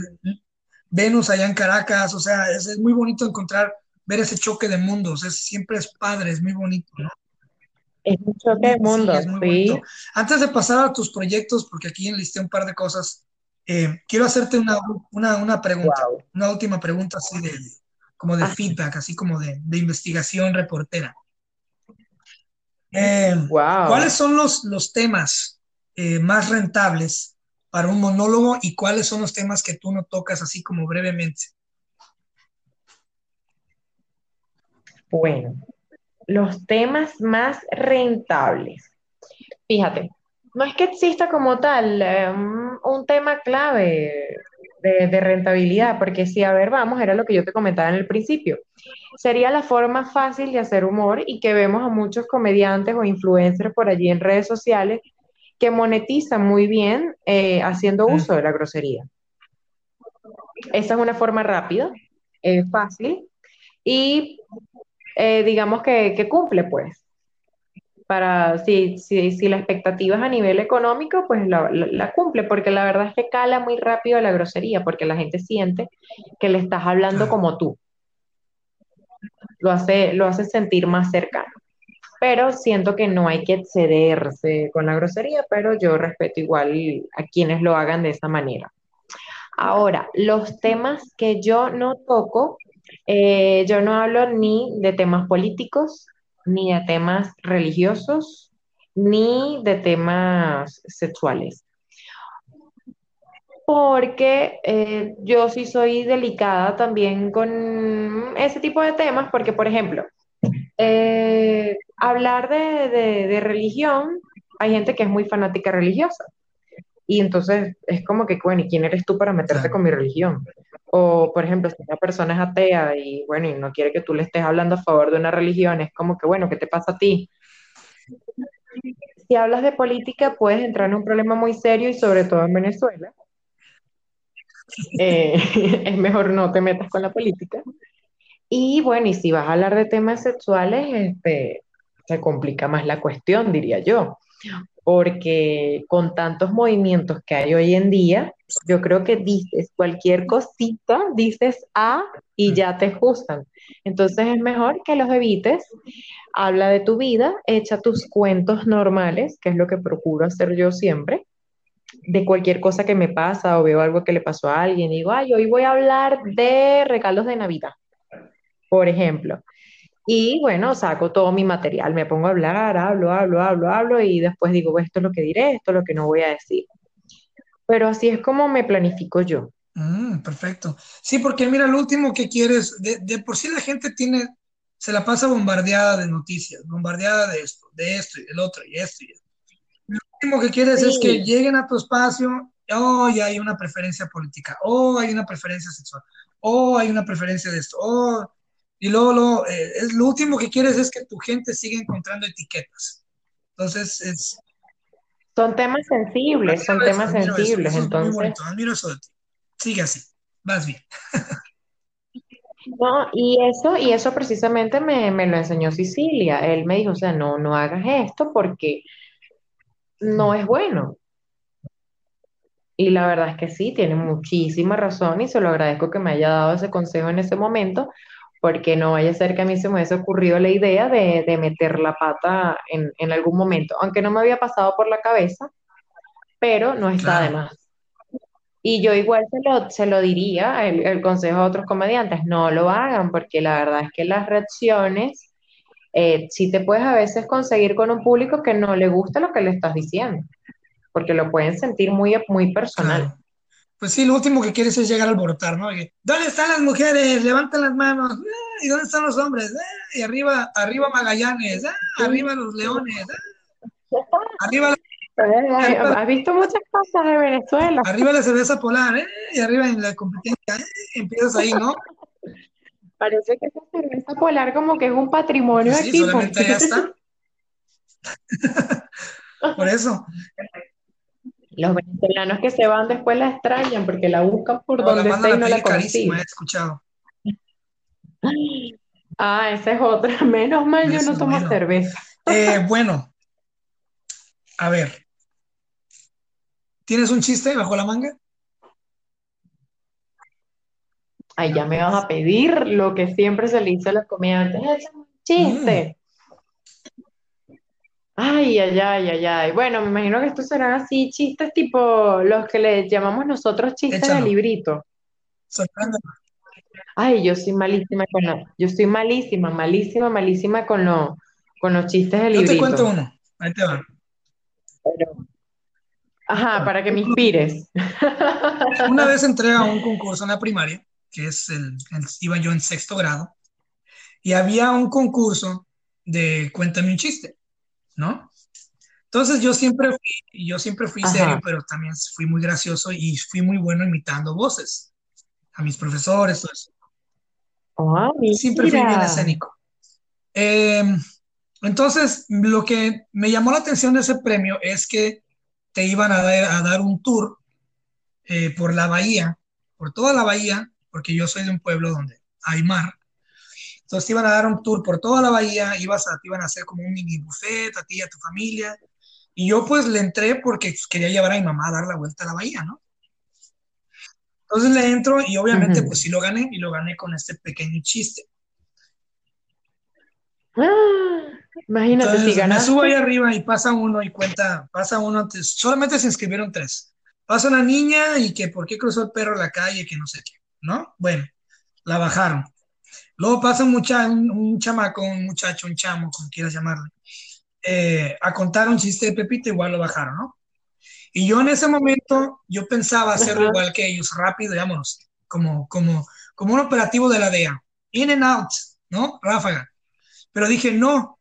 B: Venus allá en Caracas, o sea, es, es muy bonito encontrar, ver ese choque de mundos, es, siempre es padre, es muy bonito, ¿no?
A: Es un choque de
B: Sí,
A: mundo,
B: es muy
A: sí.
B: bonito. Antes de pasar a tus proyectos, porque aquí enlisté un par de cosas, eh, quiero hacerte una, una, una pregunta,
A: Wow.
B: una última pregunta así de, como de
A: Ah,
B: feedback, así como de, de investigación reportera. Eh,
A: wow.
B: ¿cuáles son los, los temas eh, más rentables para un monólogo y cuáles son los temas que tú no tocas así como brevemente.
A: Bueno, los temas más rentables. Fíjate, no es que exista como tal um, un tema clave de, rentabilidad, porque si, a ver, vamos, era lo que yo te comentaba en el principio. Sería la forma fácil de hacer humor y que vemos a muchos comediantes o influencers por allí en redes sociales que monetizan muy bien eh, haciendo uso de la grosería. Esa es una forma rápida, es fácil y eh, digamos que, cumple, pues. Para, si, si, si, la expectativa es a nivel económico, pues la, cumple, porque la verdad es que cala muy rápido la grosería, porque la gente siente que le estás hablando como tú. Lo hace, lo hace sentir más cercano. Pero siento que no hay que excederse con la grosería, pero yo respeto igual a quienes lo hagan de esa manera. Ahora, los temas que yo no toco eh, yo no hablo ni de temas políticos, ni de temas religiosos, ni de temas sexuales. Porque eh, yo sí soy delicada también con ese tipo de temas, porque, por ejemplo, eh, hablar de religión, hay gente que es muy fanática religiosa. Y entonces es como que, bueno, ¿y quién eres tú para meterte con mi religión? O, por ejemplo, si una persona es atea y, bueno, y no quiere que tú le estés hablando a favor de una religión, es como que, bueno, ¿qué te pasa a ti? Si hablas de política, puedes entrar en un problema muy serio y sobre todo en Venezuela. Eh, es mejor no te metas con la política. Y bueno, y si vas a hablar de temas sexuales, este, se complica más la cuestión, diría yo porque con tantos movimientos que hay hoy en día, yo creo que dices cualquier cosita, dices A y ya te juzgan. Entonces es mejor que los evites, habla de tu vida, echa tus cuentos normales, que es lo que procuro hacer yo siempre, de cualquier cosa que me pasa o veo algo que le pasó a alguien, digo, ay, hoy voy a hablar de regalos de Navidad, por ejemplo. Y bueno, saco todo mi material, me pongo a hablar, hablo, hablo, hablo, hablo y después digo, esto es lo que diré, esto es lo que no voy a decir. Pero así es como me planifico yo.
B: Mm, perfecto. Sí, porque mira, lo último que quieres, de, de, por sí la gente tiene, se la pasa bombardeada de noticias, bombardeada de esto, de esto y del otro y esto y esto. Lo último que quieres es que lleguen a tu espacio, oh, ya hay una preferencia política, oh, hay una preferencia sexual, oh, hay una preferencia de esto, oh, y luego, eh, es, lo último que quieres es que tu gente siga encontrando etiquetas. Entonces, es...
A: Son temas sensibles, son temas sensibles, entonces... Muy
B: admiro eso de ti. Sigue así, vas bien.
A: No, y eso, y eso precisamente me, me, lo enseñó Sicilia. Él me dijo, o sea, no, no hagas esto porque no es bueno. Y la verdad es que sí, tiene muchísima razón y se lo agradezco que me haya dado ese consejo en ese momento, porque no vaya a ser que a mí se me hubiese ocurrido la idea de, de meter la pata en, en, algún momento, aunque no me había pasado por la cabeza, pero no está de más. Y yo igual se lo, se lo diría, el, el, consejo a otros comediantes, no lo hagan, porque la verdad es que las reacciones, eh, sí te puedes a veces conseguir con un público que no le gusta lo que le estás diciendo, porque lo pueden sentir muy, muy personal
B: pues sí, lo último que quieres es llegar a alborotar, ¿no? ¿Dónde están las mujeres? Levanten las manos. Ah, ¿Y dónde están los hombres? Ah, y arriba, arriba Magallanes. Ah, arriba los leones. Arriba
A: Has visto muchas cosas de Venezuela.
B: Arriba la cerveza polar, ¿eh? Y arriba en la competencia, ¿eh? Empiezas ahí, ¿no?
A: Parece que esa cerveza polar como que es un patrimonio
B: sí, aquí. Solamente está. Por eso
A: los venezolanos que se van después la extrañan porque la buscan por donde sea y no la consiguen.
B: he escuchado.
A: Ah, esa es otra. Menos mal yo no tomo cerveza.
B: Eh, bueno, a ver. ¿Tienes un chiste bajo la manga?
A: Ay, ya me vas a pedir lo que siempre se le dice a los comediantes. Es un chiste. Ay, ay, ay, ay, ay. Bueno, me imagino que estos serán así chistes tipo los que le llamamos nosotros chistes de librito. Ay, yo soy malísima con los, yo estoy malísima, malísima, malísima con, con los chistes de librito.
B: Yo te cuento uno, ahí te va.
A: Ajá, para que me inspires.
B: Una vez entré a un concurso en la primaria, que es el, el- iba yo en sexto grado, y había un concurso de cuéntame un chiste, ¿no? Entonces yo siempre fui, yo siempre fui
A: Ajá.
B: serio, pero también fui muy gracioso y fui muy bueno imitando voces a mis profesores, todo eso.
A: Ah,
B: Siempre fui bien escénico. Eh, entonces, lo que me llamó la atención de ese premio es que te iban a dar, a dar un tour eh, por la bahía, por toda la bahía, porque yo soy de un pueblo donde hay mar. Entonces te iban a dar un tour por toda la bahía, ibas a, te iban a hacer como un mini buffet a ti y a tu familia. Y yo pues le entré porque pues, quería llevar a mi mamá a dar la vuelta a la bahía, ¿no? Entonces le entro y obviamente pues sí lo gané y lo gané con este pequeño chiste.
A: Ah, imagínate si
B: Entonces me subo ahí
A: ganaste.
B: arriba y pasa uno y cuenta, pasa uno antes, solamente se inscribieron tres. Pasa una niña y que por qué cruzó el perro la calle, que no sé qué, ¿no? Bueno, la bajaron. Luego pasa un, mucha, un, un chamaco, un muchacho, un chamo, como quieras llamarle, eh, a contar un chiste de Pepito, igual lo bajaron, ¿no? Y yo en ese momento, yo pensaba hacerlo
A: Ajá.
B: igual que ellos, rápido, vámonos, como, como, como un operativo de la DEA, in and out, ¿no? Ráfaga. Pero dije, no,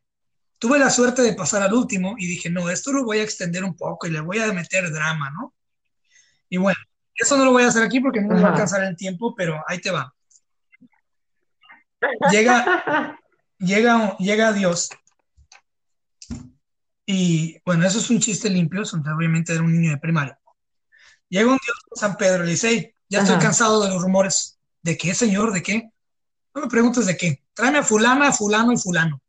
B: tuve la suerte de pasar al último y dije, no, esto lo voy a extender un poco y le voy a meter drama, ¿no? Y bueno, eso no lo voy a hacer aquí porque no nos va a alcanzar el tiempo, pero ahí te va. Llega, llega, llega Dios y bueno, eso es un chiste limpio, obviamente era un niño de primaria. Llega un Dios con San Pedro y le dice, "Hey, ya estoy cansado de los rumores. ¿De qué, señor? ¿De qué? No me preguntes de qué. Tráeme a fulana, a fulano y fulano.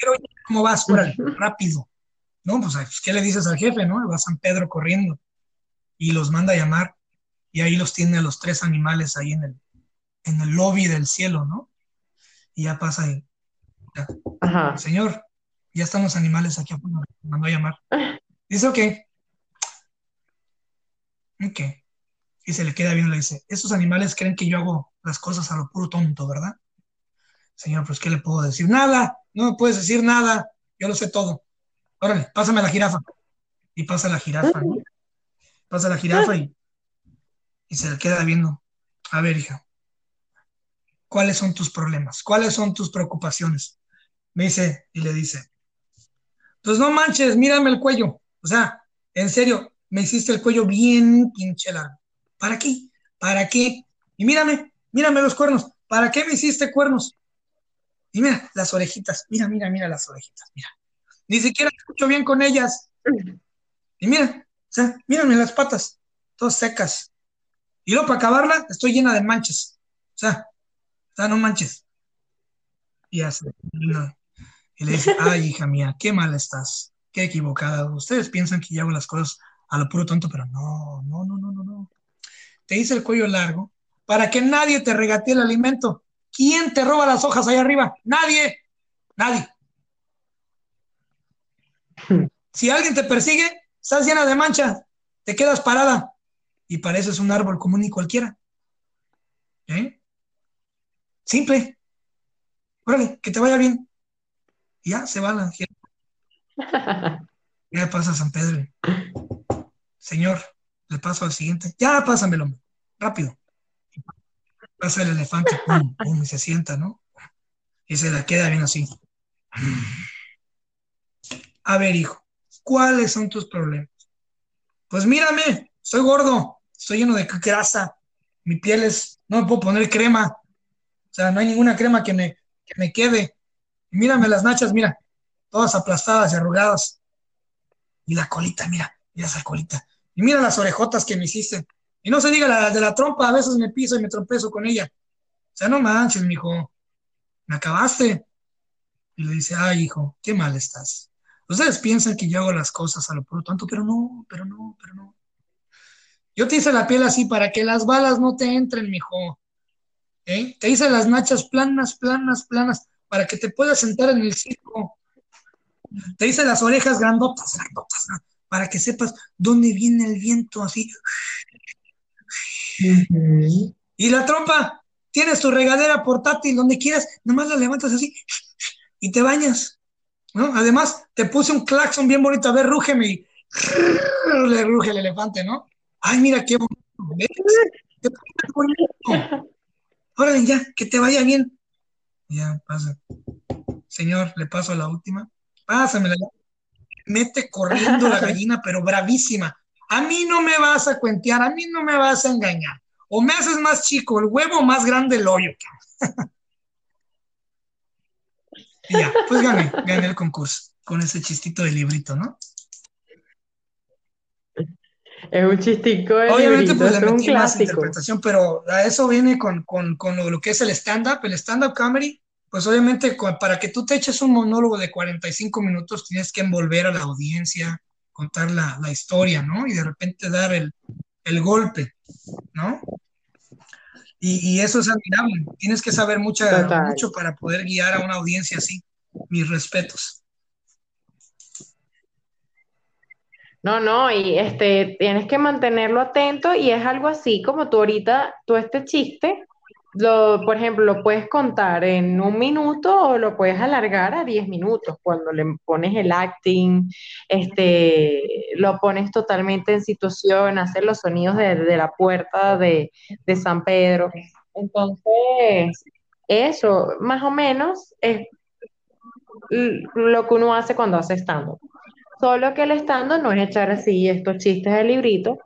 B: Pero ¿cómo vas? Órale, rápido. No, pues, pues, ¿qué le dices al jefe, no? Va San Pedro corriendo y los manda a llamar y ahí los tiene a los tres animales ahí en el, en el lobby del cielo, ¿no? Y ya pasa ahí. Ya,
A: Ajá.
B: Señor, ya están los animales aquí afuera, me mandó a llamar. Dice, ok. Ok. Y se le queda viendo y le dice, esos animales creen que yo hago las cosas a lo puro tonto, ¿verdad? Señor, pues, ¿qué le puedo decir? Nada, no me puedes decir nada, yo lo sé todo. Órale, pásame la jirafa. Y pasa la jirafa, ¿no? Pasa la jirafa y, y se le queda viendo. A ver, hija, ¿cuáles son tus problemas? ¿Cuáles son tus preocupaciones? Me dice, y le dice, pues no manches, mírame el cuello. O sea, en serio, me hiciste el cuello bien pinche largo. ¿Para qué? ¿Para qué? Y mírame, mírame los cuernos. ¿Para qué me hiciste cuernos? Y mira, las orejitas, mira, mira, mira las orejitas, mira. Ni siquiera escucho bien con ellas. Y mira, o sea, mírame las patas, todas secas. Y luego para acabarla, estoy llena de manchas. O sea, o sea, no manches. Y hace, no. Y le dice, ay, hija mía, qué mal estás, qué equivocada. Ustedes piensan que yo hago las cosas a lo puro tonto, pero no, no, no, no, no, no. Te hice el cuello largo para que nadie te regatee el alimento. ¿Quién te roba las hojas ahí arriba? Nadie, nadie. Si alguien te persigue, estás llena de manchas, te quedas parada y pareces un árbol común y cualquiera. ¿Eh? Simple. Órale, que te vaya bien. Y ya se va la Ya pasa San Pedro. Señor, le paso al siguiente. Ya pásamelo, rápido. Pasa el elefante, pum, pum, y se sienta, ¿no? Y se la queda bien así. A ver, hijo, ¿cuáles son tus problemas? Pues mírame, soy gordo, estoy lleno de grasa, mi piel es, no me puedo poner crema, o sea, no hay ninguna crema que me, que me quede. Y mírame las nachas, mira, todas aplastadas y arrugadas. Y la colita, mira, mira esa colita. Y mira las orejotas que me hiciste. Y no se diga la de la trompa, a veces me piso y me tropezo con ella. O sea, no manches, mijo, me acabaste. Y le dice, ay, hijo, qué mal estás. Ustedes piensan que yo hago las cosas a lo puro tonto, pero no, pero no, pero no. Yo te hice la piel así para que las balas no te entren, mijo. ¿Eh? Te hice las nachas planas, planas, planas, para que te puedas sentar en el circo. Te hice las orejas grandotas, grandotas, para que sepas dónde viene el viento así.
A: Uh -huh.
B: Y la trompa, tienes tu regadera portátil donde quieras, nomás la levantas así y te bañas. ¿no? Además, te puse un claxon bien bonito, a ver, rúgeme y le ruge el elefante, ¿no? Ay, mira qué bonito. ¿Qué bonito. Órale, ya, que te vaya bien. Ya, pasa. Señor, le paso la última. Pásamela. Mete corriendo la gallina, pero bravísima. A mí no me vas a cuentear, a mí no me vas a engañar. O me haces más chico el huevo, más grande el hoyo. ya, pues gané, gané el concurso con ese chistito de librito, ¿no?
A: Es un chistico de
B: Obviamente, pues le
A: es un clásico.
B: interpretación, pero a eso viene con, con, con lo, lo que es el stand-up. El stand-up comedy, pues obviamente con- para que tú te eches un monólogo de 45 minutos tienes que envolver a la audiencia, contar la, la historia, ¿no? Y de repente dar el, el golpe, ¿no? Y, y eso es admirable. Tienes que saber mucha, mucho para poder guiar a una audiencia así. Mis respetos.
A: No, no, y este, tienes que mantenerlo atento y es algo así como tú ahorita, tú este chiste, lo, por ejemplo, lo puedes contar en un minuto o lo puedes alargar a 10 minutos cuando le pones el acting, este, lo pones totalmente en situación, hacer los sonidos de, de la puerta de, de San Pedro. Entonces, eso, más o menos, es lo que uno hace cuando hace stand-up. Solo que el stand no es echar así estos chistes de librito,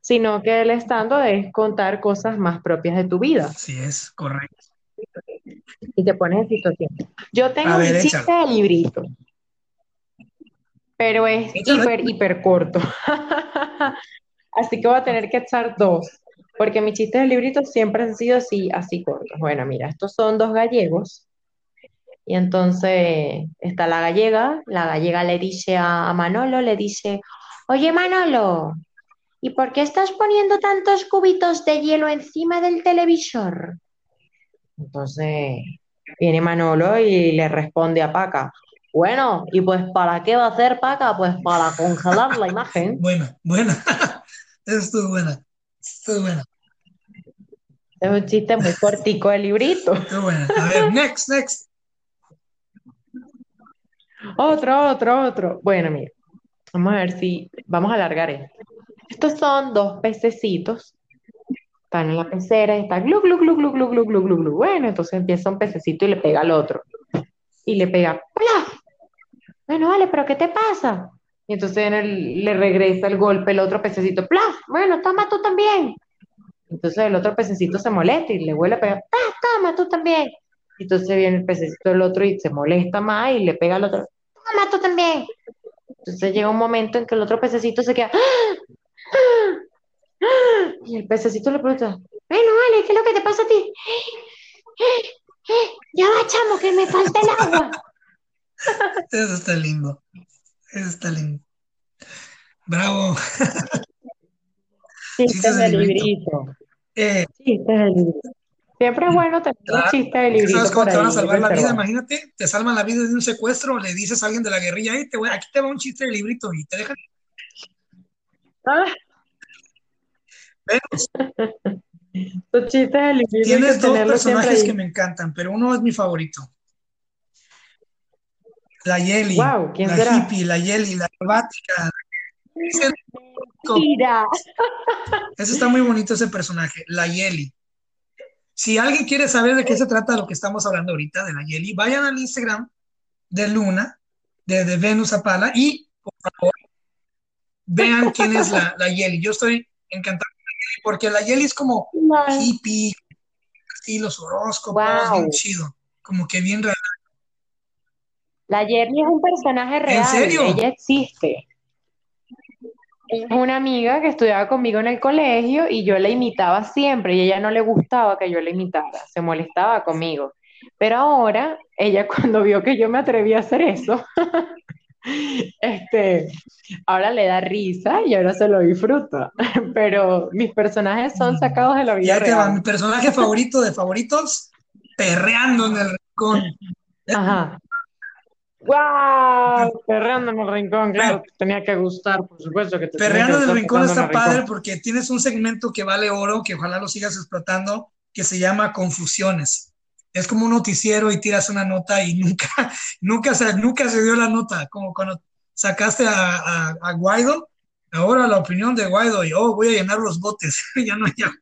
A: sino que el stand es contar cosas más propias de tu vida
B: Así es, correcto.
A: y te pones en situación. Yo tengo
B: ver,
A: mi chiste
B: échalo.
A: de librito, pero es
B: Échalo.
A: hiper, hiper corto. Así que voy a tener que echar dos, porque mis chistes de librito siempre han sido así, así cortos. Bueno, mira, estos son dos gallegos. Y entonces está la gallega, la gallega le dice a, Manolo, le dice, oye Manolo, ¿y por qué estás poniendo tantos cubitos de hielo encima del televisor? Entonces viene Manolo y le responde a Paca, bueno, ¿y pues para qué va a hacer Paca? Pues para congelar la imagen.
B: Buena, buena. Esa estuvo buena. Estuvo buena.
A: Es un chiste muy cortico de librito.
B: Buena. A ver, next, next.
A: Otro, otro, otro. Bueno, mira, vamos a ver si vamos a alargar esto. Estos son dos pececitos. Están en la pecera y está glu, glu, glu, glu, glu, glu, glu, glu, glu. Bueno, entonces empieza un pececito y le pega al otro. Y le pega, ¡plaf! Bueno, vale, pero ¿qué te pasa? Y entonces le regresa el golpe el otro pececito, ¡plaf! Bueno, toma tú también. Entonces el otro pececito se molesta y le vuelve a pegar, ¡ah, toma tú también! Entonces viene el pececito del otro y se molesta más y le pega al otro, ¡toma tú también! Entonces llega un momento en que el otro pececito se queda, ¡ah! ¡ah! Y el pececito le pregunta, bueno, vale, ¿qué es lo que te pasa a ti? "Eh, eh, eh, ya va, chamo, que me falta el agua.
B: Eso está lindo. Eso está lindo. Bravo.
A: Chistes de
B: de librito. Eh,
A: Chistes de librito. Siempre es bueno tener un chiste de librito
B: ¿Sabes cómo te van a salvar la vida? Imagínate, te salvan la vida de un secuestro, le dices a alguien de la guerrilla, "Ey, te voy- aquí te va un chiste de librito y te dejan.
A: Ah,
B: Bueno,
A: Los chistes de librito
B: tienes dos personajes que me encantan, pero uno es mi favorito. La Yeli,
A: Guau, ¿quién
B: la
A: será?
B: hippie, la Yeli, la acrobática.
A: Mira.
B: ese está muy bonito ese personaje, la Yeli. Si alguien quiere saber de qué se trata lo que estamos hablando ahorita, de la Yeli, vayan al Instagram de Luna, de, de Venus Apala, y por favor, vean quién es la, la Yeli. Yo estoy encantado con la Yeli, porque la Yeli es como hippie, así los horóscopos,
A: Wow.
B: bien chido, como que bien raro.
A: La Jerry es un personaje real.
B: serio?
A: Ella existe. Es una amiga que estudiaba conmigo en el colegio y yo la imitaba siempre y ella no le gustaba que yo la imitara, se molestaba conmigo. Pero ahora, ella cuando vio que yo me atreví a hacer eso, este, ahora le da risa y ahora se lo disfruta. Pero mis personajes son sacados de la vida
B: Ya te va, mi personaje favorito de favoritos, perreando en el rincón.
A: Ajá. ¡Wow! Perreando en el rincón, claro, te tenía que gustar, por supuesto que te
B: Perreando en el rincón está padre
A: Rincón.
B: porque tienes un segmento que vale oro, que ojalá lo sigas explotando, que se llama Confusiones. Es como un noticiero y tiras una nota y nunca, nunca, se, nunca se dio la nota, como cuando sacaste a, a, a Guaido Ahora la opinión de Guaido, yo voy a llenar los botes, ya no, ya.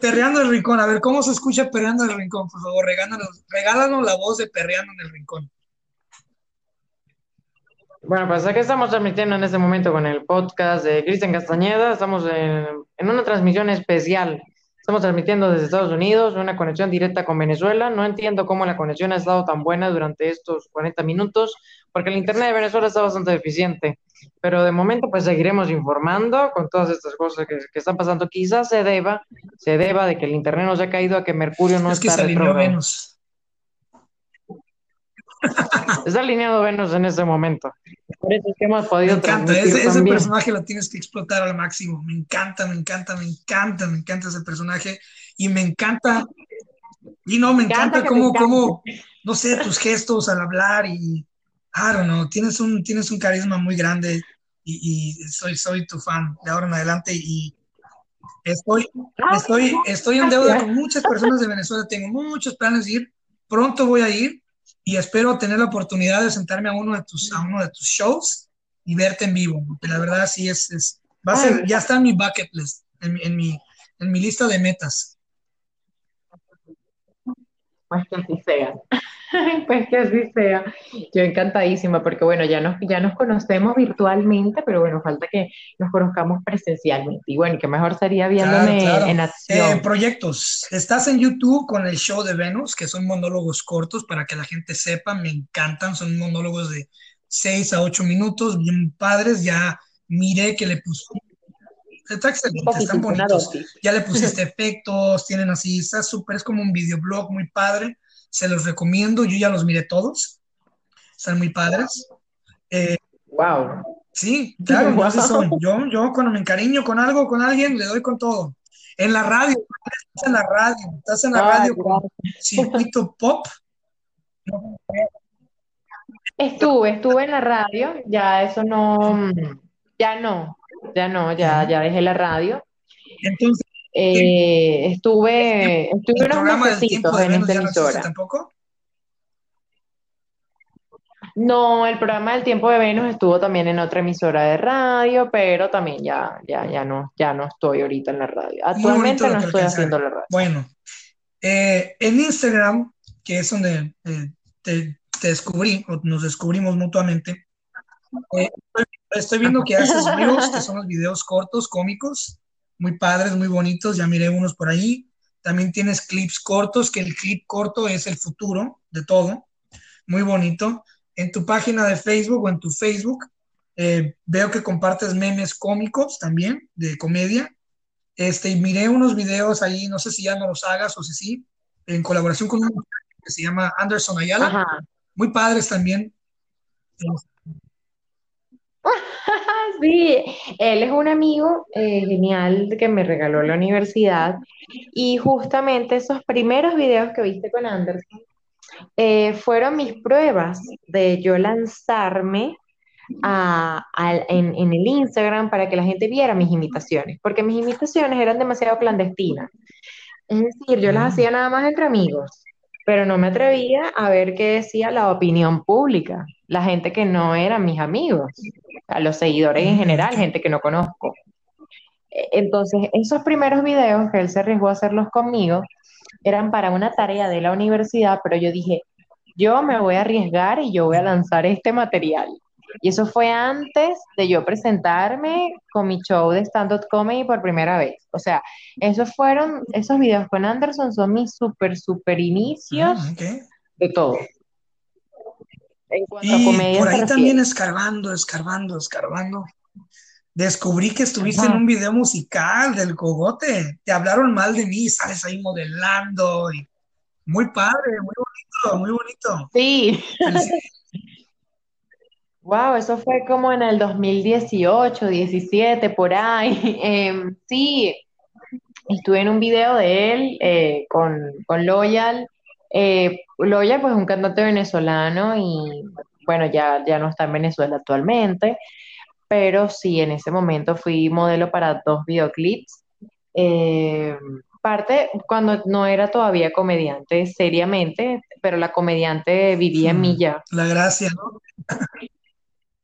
B: Perreando el Rincón, a ver, ¿cómo se escucha Perreando el Rincón? Por favor, regálanos, regálanos la voz de Perreando en el Rincón.
A: Bueno, pues aquí estamos transmitiendo en este momento con el podcast de Cristian Castañeda. Estamos en, en, una transmisión especial. Estamos transmitiendo desde Estados Unidos, una conexión directa con Venezuela. No entiendo cómo la conexión ha estado tan buena durante estos 40 minutos, porque el Internet de Venezuela está bastante deficiente. Pero de momento, pues seguiremos informando con todas estas cosas que, que están pasando. Quizás se deba, se deba de que el Internet nos ha caído a que Mercurio no
B: es
A: está
B: que se alineó Venus.
A: Está alineado Venus en este momento. Por eso es que hemos podido
B: Me encanta, ese, ese, personaje lo tienes que explotar al máximo. Me encanta, me encanta, me encanta, me encanta ese personaje. Y me encanta, y no, me, encanta, encanta cómo, cómo, no sé, tus gestos al hablar y, I don't know, tienes un, tienes un carisma muy grande y, y soy, soy tu fan de ahora en adelante y estoy, estoy, estoy en deuda con muchas personas de Venezuela, tengo muchos planes de ir, pronto voy a ir y espero tener la oportunidad de sentarme a uno de tus, a uno de tus shows y verte en vivo, porque la verdad sí es, es va a ser, ya está en mi bucket list, en, en, mi, en mi lista de metas.
A: Pues que así sea. Pues que así sea. Yo encantadísima, porque bueno, ya nos, ya nos conocemos virtualmente, pero bueno, falta que nos conozcamos presencialmente. Y bueno, que mejor sería viéndome claro, claro. en acción.
B: Eh, proyectos. Estás en YouTube con el show de Venus, que son monólogos cortos para que la gente sepa, me encantan, son monólogos de 6 a 8 minutos, bien padres. Ya miré que le puse Está excelente, están bonitos. Ya le pusiste efectos, tienen así, está súper, es como un videoblog muy padre. Se los recomiendo, yo ya los miré todos. Están muy padres. Eh,
A: wow.
B: Sí, claro, wow. así son. Yo, yo cuando me encariño con algo, con alguien, le doy con todo. En la radio, estás en la radio, estás en la radio con circuito pop.
A: Estuve, estuve en la radio, ya eso no, ya no, ya no, ya, ya dejé la radio.
B: Entonces,
A: eh, estuve, estuve unos mesecitos en esta emisora.
B: ¿Tampoco?
A: No, el programa del tiempo de Venus estuvo también en otra emisora de radio, pero también ya, ya, ya no, ya no estoy ahorita en la radio. Actualmente no estoy haciendo la radio.
B: Bueno, eh, en Instagram, que es donde eh, te, te, descubrí, o nos descubrimos mutuamente, eh, estoy viendo que haces reels, que son los videos cortos, cómicos, muy padres, muy bonitos, ya miré unos por ahí. También tienes clips cortos, que el clip corto es el futuro de todo, muy bonito. En tu página de Facebook o en tu Facebook eh, veo que compartes memes cómicos también, de comedia. Este, y miré unos videos ahí, no sé si ya no los hagas o si sí, en colaboración con un que se llama Anderson Ayala. Ajá. Muy padres también.
A: Sí, él es un amigo eh, genial que me regaló la universidad. Y justamente esos primeros videos que viste con Anderson eh, fueron mis pruebas de yo lanzarme a, a, en, en, el Instagram para que la gente viera mis imitaciones, porque mis imitaciones eran demasiado clandestinas. Es decir, yo las hacía nada más entre amigos, pero no me atrevía a ver qué decía la opinión pública, la gente que no eran mis amigos, a los seguidores en general, gente que no conozco. Entonces, esos primeros videos que él se arriesgó a hacerlos conmigo eran para una tarea de la universidad, pero yo dije, yo me voy a arriesgar y yo voy a lanzar este material. Y eso fue antes de yo presentarme con mi show de stand-up comedy por primera vez. O sea, esos fueron, esos videos con Anderson son mis super, super inicios
B: Ah, okay.
A: de todo. En cuanto a
B: Y
A: comedia
B: por ahí también escarbando, escarbando, escarbando. Descubrí que estuviste en
A: Ajá.
B: un video musical del Cogote. Te hablaron mal de mí, sales ahí modelando. Y muy padre, muy bonito, muy bonito.
A: Sí. wow, eso fue como en el 2018, 17, por ahí. Em, sí, estuve en un video de él eh, con, con Loyal. Eh, Loyal, pues, es un cantante venezolano y, bueno, ya, ya no está en Venezuela actualmente, pero sí, en ese momento fui modelo para dos videoclips. Eh, parte cuando no era todavía comediante seriamente, pero la comediante vivía en mí
B: Hmm,
A: ya.
B: La gracia, ¿no?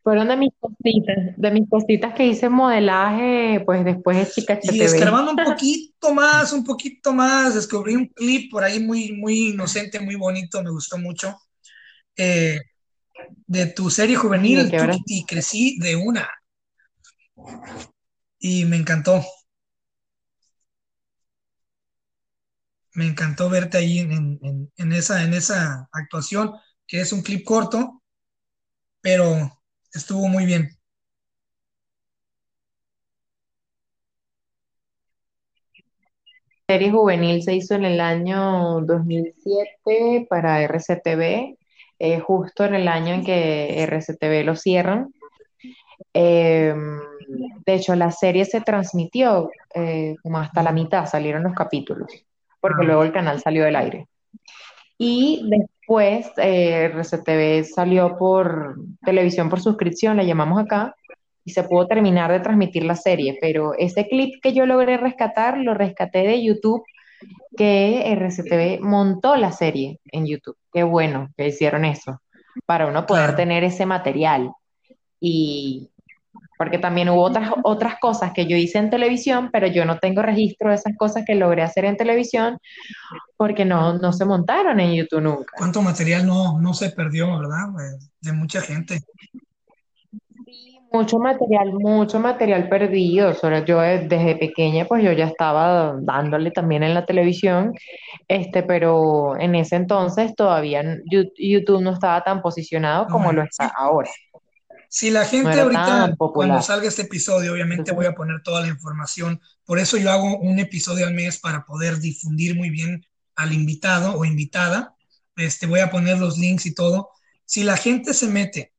A: Fueron de mis cositas, de mis cositas que hice modelaje, pues después de Chica
B: Y escarbando un poquito más, un poquito más, descubrí un clip por ahí muy, muy inocente, muy bonito, me gustó mucho, eh, de tu serie
A: Ay, ¿de
B: juvenil, Tukiti, crecí de una. Y me encantó, me encantó verte ahí en, en- en esa, en esa actuación, que es un clip corto, pero estuvo muy bien.
A: serie juvenil se hizo en el año 2007 para RCTV, eh, justo en el año en que RCTV lo cierran. Eh, de hecho, la serie se transmitió eh, como hasta la mitad, salieron los capítulos, porque
B: Ah,
A: luego el canal salió del aire. Y después eh, RCTV salió por televisión por suscripción, le llamamos acá, y se pudo terminar de transmitir la serie, pero ese clip que yo logré rescatar, lo rescaté de YouTube, que RCTV montó la serie en YouTube. Qué bueno que hicieron eso, para uno poder tener ese material. Y porque también hubo otras, otras cosas que yo hice en televisión, pero yo no tengo registro de esas cosas que logré hacer en televisión porque no, no se montaron en YouTube nunca.
B: cuánto material no, no se perdió, ¿verdad? Eh, De mucha gente.
A: Sí, mucho material, mucho material perdido. Sobre yo de- desde pequeña, pues yo ya estaba dándole también en la televisión, este, pero en ese entonces todavía YouTube no estaba tan posicionado
B: No,
A: como lo está
B: sí,
A: ahora.
B: Si la
A: No
B: gente
A: era
B: ahorita, cuando salga este episodio, obviamente voy a poner toda la información. Por eso yo hago un episodio al mes para poder difundir muy bien al invitado o invitada. Este, voy a poner los links y todo. Si la gente se mete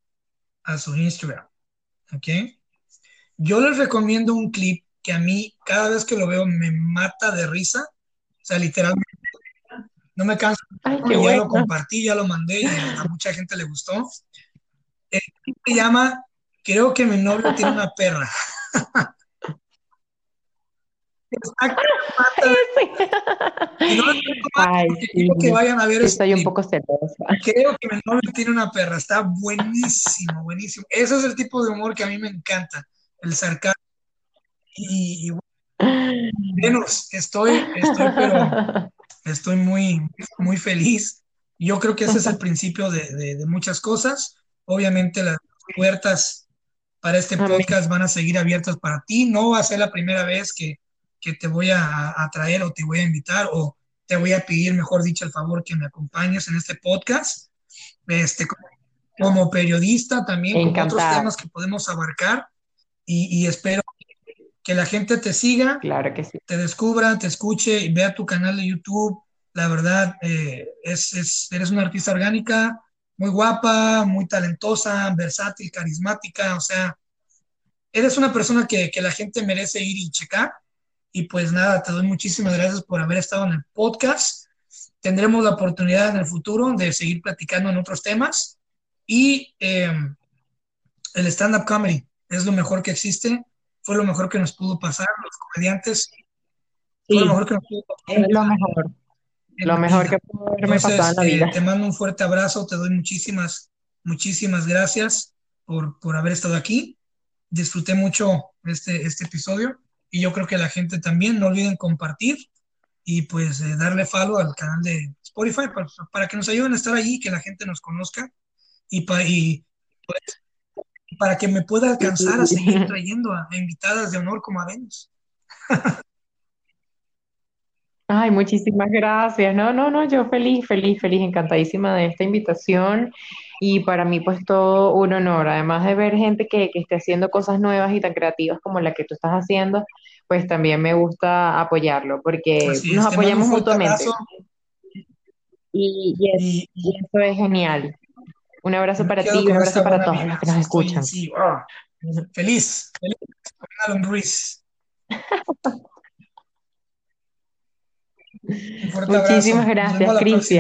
B: a su Instagram, ¿ok? Yo les recomiendo un clip que a mí cada vez que lo veo me mata de risa. O sea, literalmente no me canso.
A: ay,
B: ya lo
A: bueno.
B: compartí, ya lo mandé y a mucha gente le gustó. El clip se llama Creo que mi novio tiene una perra. Exacto, no
A: Ay, sí,
B: que vayan a ver
A: soy un
B: clip.
A: poco celosa.
B: Creo que mi novio tiene una perra. Está buenísimo, buenísimo. Ese es el tipo de humor que a mí me encanta. El sarcasmo. Y, y bueno, estoy, estoy, pero estoy muy, muy feliz. Yo creo que ese es el principio de, de, de muchas cosas. Obviamente las puertas para este podcast van a seguir abiertas para ti. No va a ser la primera vez que, que te voy a, a traer o te voy a invitar o te voy a pedir, mejor dicho, el favor que me acompañes en este podcast. Este, como periodista también, con otros
A: Encantada.
B: temas que podemos abarcar y, y espero que la gente te siga,
A: Claro que sí.
B: te descubra, te escuche y vea tu canal de YouTube. La verdad, eh, es, es, eres una artista orgánica, muy guapa, muy talentosa, versátil, carismática, o sea, eres una persona que, que la gente merece ir y checar. Y pues nada, te doy muchísimas gracias por haber estado en el podcast. Tendremos la oportunidad en el futuro de seguir platicando en otros temas. Y eh, el stand-up comedy es lo mejor que existe, fue lo mejor que nos pudo pasar, los comediantes, fue lo mejor que nos pudo pasar
A: es lo mejor, lo mejor que pudo haberme pasado en
B: Entonces,
A: la
B: eh,
A: vida.
B: te mando un fuerte abrazo, te doy muchísimas, muchísimas gracias por, por haber estado aquí. Disfruté mucho este, este episodio y yo creo que la gente también, no olviden compartir y pues eh, darle follow al canal de Spotify para, para, que nos ayuden a estar allí, que la gente nos conozca y, pa, y pues, para que me pueda alcanzar a seguir trayendo a, a invitadas de honor como a Venus.
A: Ay, muchísimas gracias. No, no, no, yo feliz, feliz, feliz, encantadísima de esta invitación y para mí pues todo un honor, además de ver gente que, que esté haciendo cosas nuevas y tan creativas como la que tú estás haciendo, pues también me gusta apoyarlo porque
B: Así
A: nos
B: es, te mando
A: apoyamos mutuamente y, y, es-
B: y,
A: y
B: y
A: eso es genial. Un abrazo para ti y un abrazo para todos los que nos escuchan.
B: feliz, feliz Alan Ruiz. Abrazo.
A: Muchísimas gracias. Cristian.